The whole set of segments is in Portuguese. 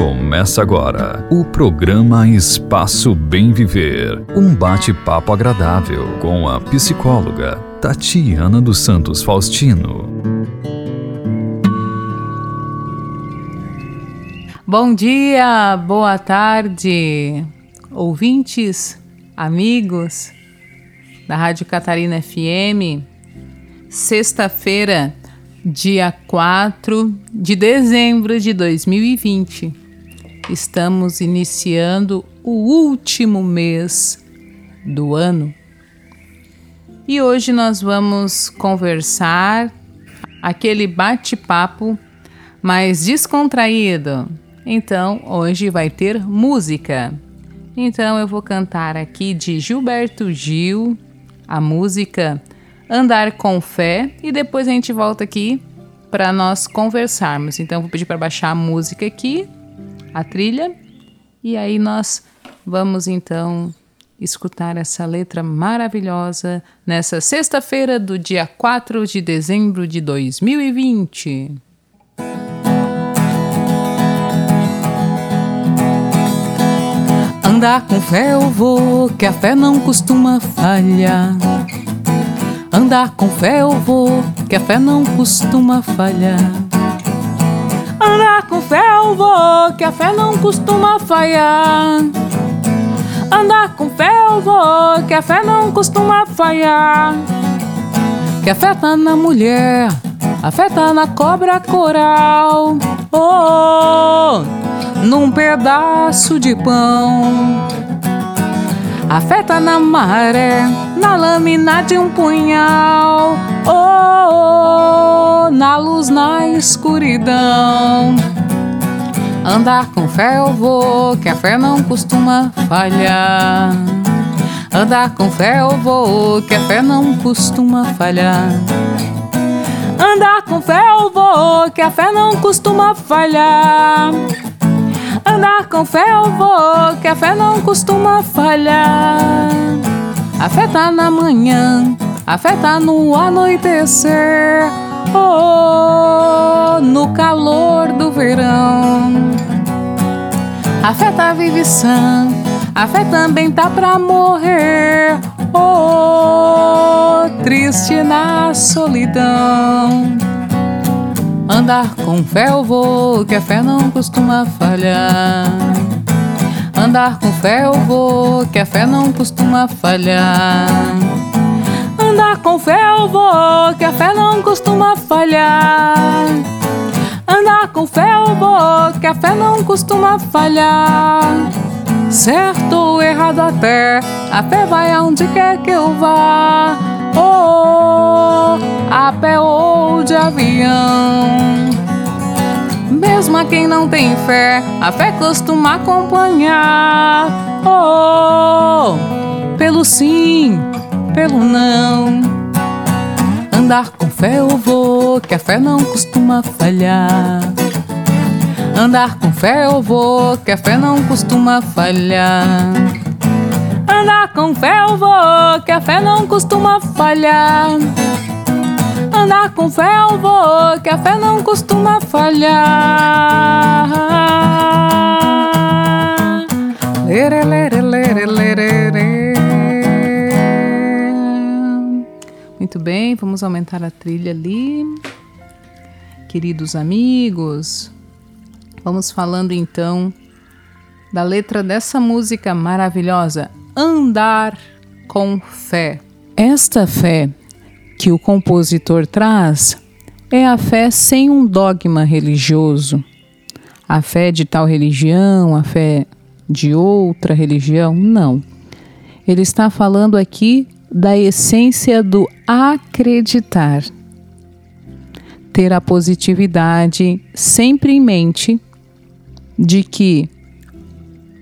Começa agora o programa Espaço Bem Viver. Um bate-papo agradável com a psicóloga Tatiana dos Santos Faustino. Bom dia, boa tarde, ouvintes, amigos da Rádio Catarina FM. Sexta-feira, dia 4 de dezembro de 2020. Estamos iniciando o último mês do ano. E hoje nós vamos conversar aquele bate-papo mais descontraído. Então, hoje vai ter música. Então, eu vou cantar aqui de Gilberto Gil a música andar com fé e depois a gente volta aqui para nós conversarmos. Então, vou pedir para baixar a música aqui, a trilha, e aí nós vamos então escutar essa letra maravilhosa nessa sexta-feira do dia 4 de dezembro de 2020. Andar com fé eu vou, que a fé não costuma falhar. Andar com fé eu vou, que a fé não costuma falhar. Andar com fé eu vou, que a fé não costuma falhar. Andar com fé eu vou, que a fé não costuma falhar. Que a fé tá na mulher, a fé tá na cobra coral. Oh, num pedaço de pão afeta na maré, na lâmina de um punhal, oh, oh, na luz, na escuridão. Andar com fé eu vou, que a fé não costuma falhar. Andar com fé eu vou, que a fé não costuma falhar. Andar com fé eu vou, que a fé não costuma falhar. Andar com fé eu vou, que a fé não costuma falhar. A fé tá na manhã, a fé tá no anoitecer, oh, no calor do verão. A fé tá vive sã, a fé também tá pra morrer, oh, triste na solidão. Andar com fé eu vou, que a fé não costuma falhar. Andar com fé eu vou, que a fé não costuma falhar. Andar com fé eu vou, que a fé não costuma falhar. Andar com fé eu vou, que a fé não costuma falhar. Certo ou errado até, a fé vai aonde quer que eu vá. Oh, a pé ou de avião. Mesmo a quem não tem fé, a fé costuma acompanhar. Oh, pelo sim, pelo não. Andar com fé eu vou, que a fé não costuma falhar. Andar com fé eu vou, que a fé não costuma falhar. Andar com fé eu vou, que a fé não costuma falhar. Andar com fé eu vou, que a fé não costuma falhar. Muito bem, vamos aumentar a trilha ali. Queridos amigos, vamos falando então da letra dessa música maravilhosa, andar com fé. Esta fé que o compositor traz é a fé sem um dogma religioso, a fé de tal religião, a fé de outra religião, não. Ele está falando aqui da essência do acreditar. Ter a positividade sempre em mente de que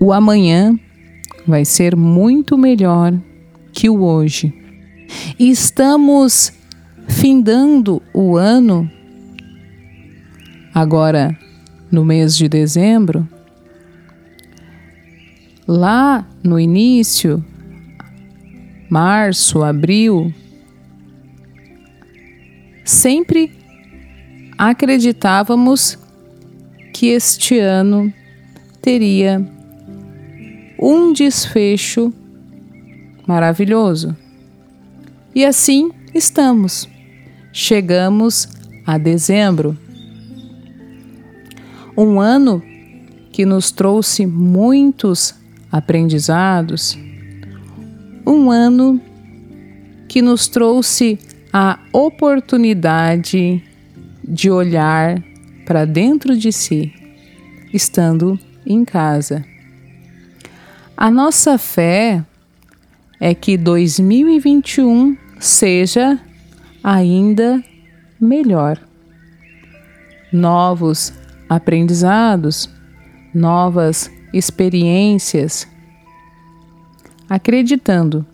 o amanhã vai ser muito melhor que o hoje. Estamos findando o ano, agora no mês de dezembro, lá no início, março, abril, sempre acreditávamos que este ano teria um desfecho maravilhoso. E assim estamos. Chegamos a dezembro. Um ano que nos trouxe muitos aprendizados. Um ano que nos trouxe a oportunidade de olhar para dentro de si, estando em casa. A nossa fé é que 2021 seja ainda melhor. Novos aprendizados, novas experiências, acreditando.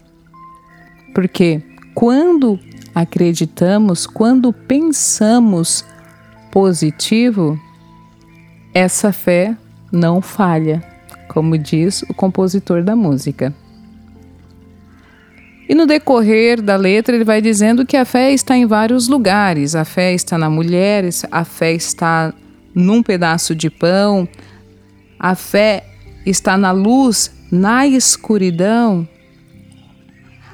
Porque quando acreditamos, quando pensamos positivo, essa fé não falha, como diz o compositor da música. E no decorrer da letra, ele vai dizendo que a fé está em vários lugares. A fé está na mulher, a fé está num pedaço de pão, a fé está na luz, na escuridão.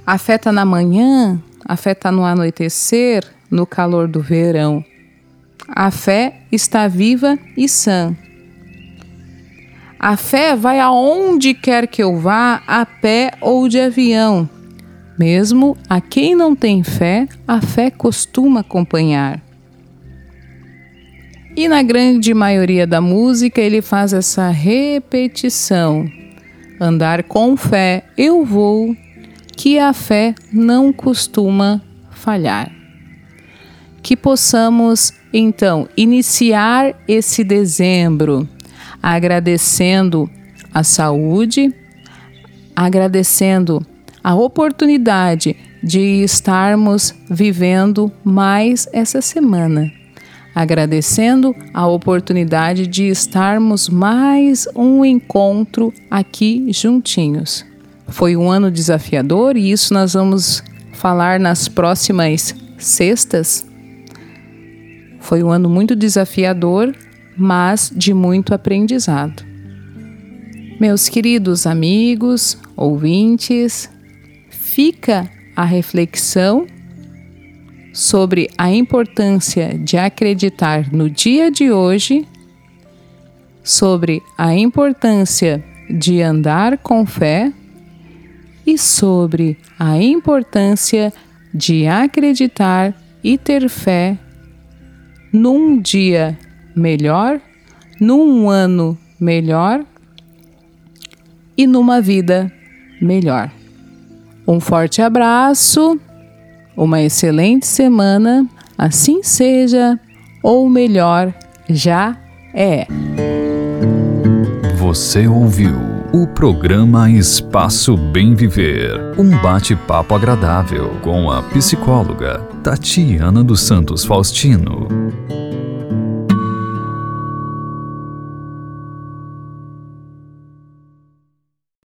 A fé está na manhã, a fé está no anoitecer, no calor do verão. A fé está viva e sã. A fé vai aonde quer que eu vá, a pé ou de avião. Mesmo a quem não tem fé, a fé costuma acompanhar. E na grande maioria da música ele faz essa repetição: andar com fé, eu vou, que a fé não costuma falhar. Que possamos então iniciar esse dezembro agradecendo a saúde, agradecendo a oportunidade de estarmos vivendo mais essa semana. Agradecendo a oportunidade de estarmos mais um encontro aqui juntinhos. Foi um ano desafiador e isso nós vamos falar nas próximas sextas. Foi um ano muito desafiador, mas de muito aprendizado. Meus queridos amigos, ouvintes, fica a reflexão sobre a importância de acreditar no dia de hoje, sobre a importância de andar com fé e sobre a importância de acreditar e ter fé num dia melhor, num ano melhor e numa vida melhor. Um forte abraço, uma excelente semana, assim seja, ou melhor, já é. Você ouviu o programa Espaço Bem Viver um bate-papo agradável com a psicóloga Tatiana dos Santos Faustino.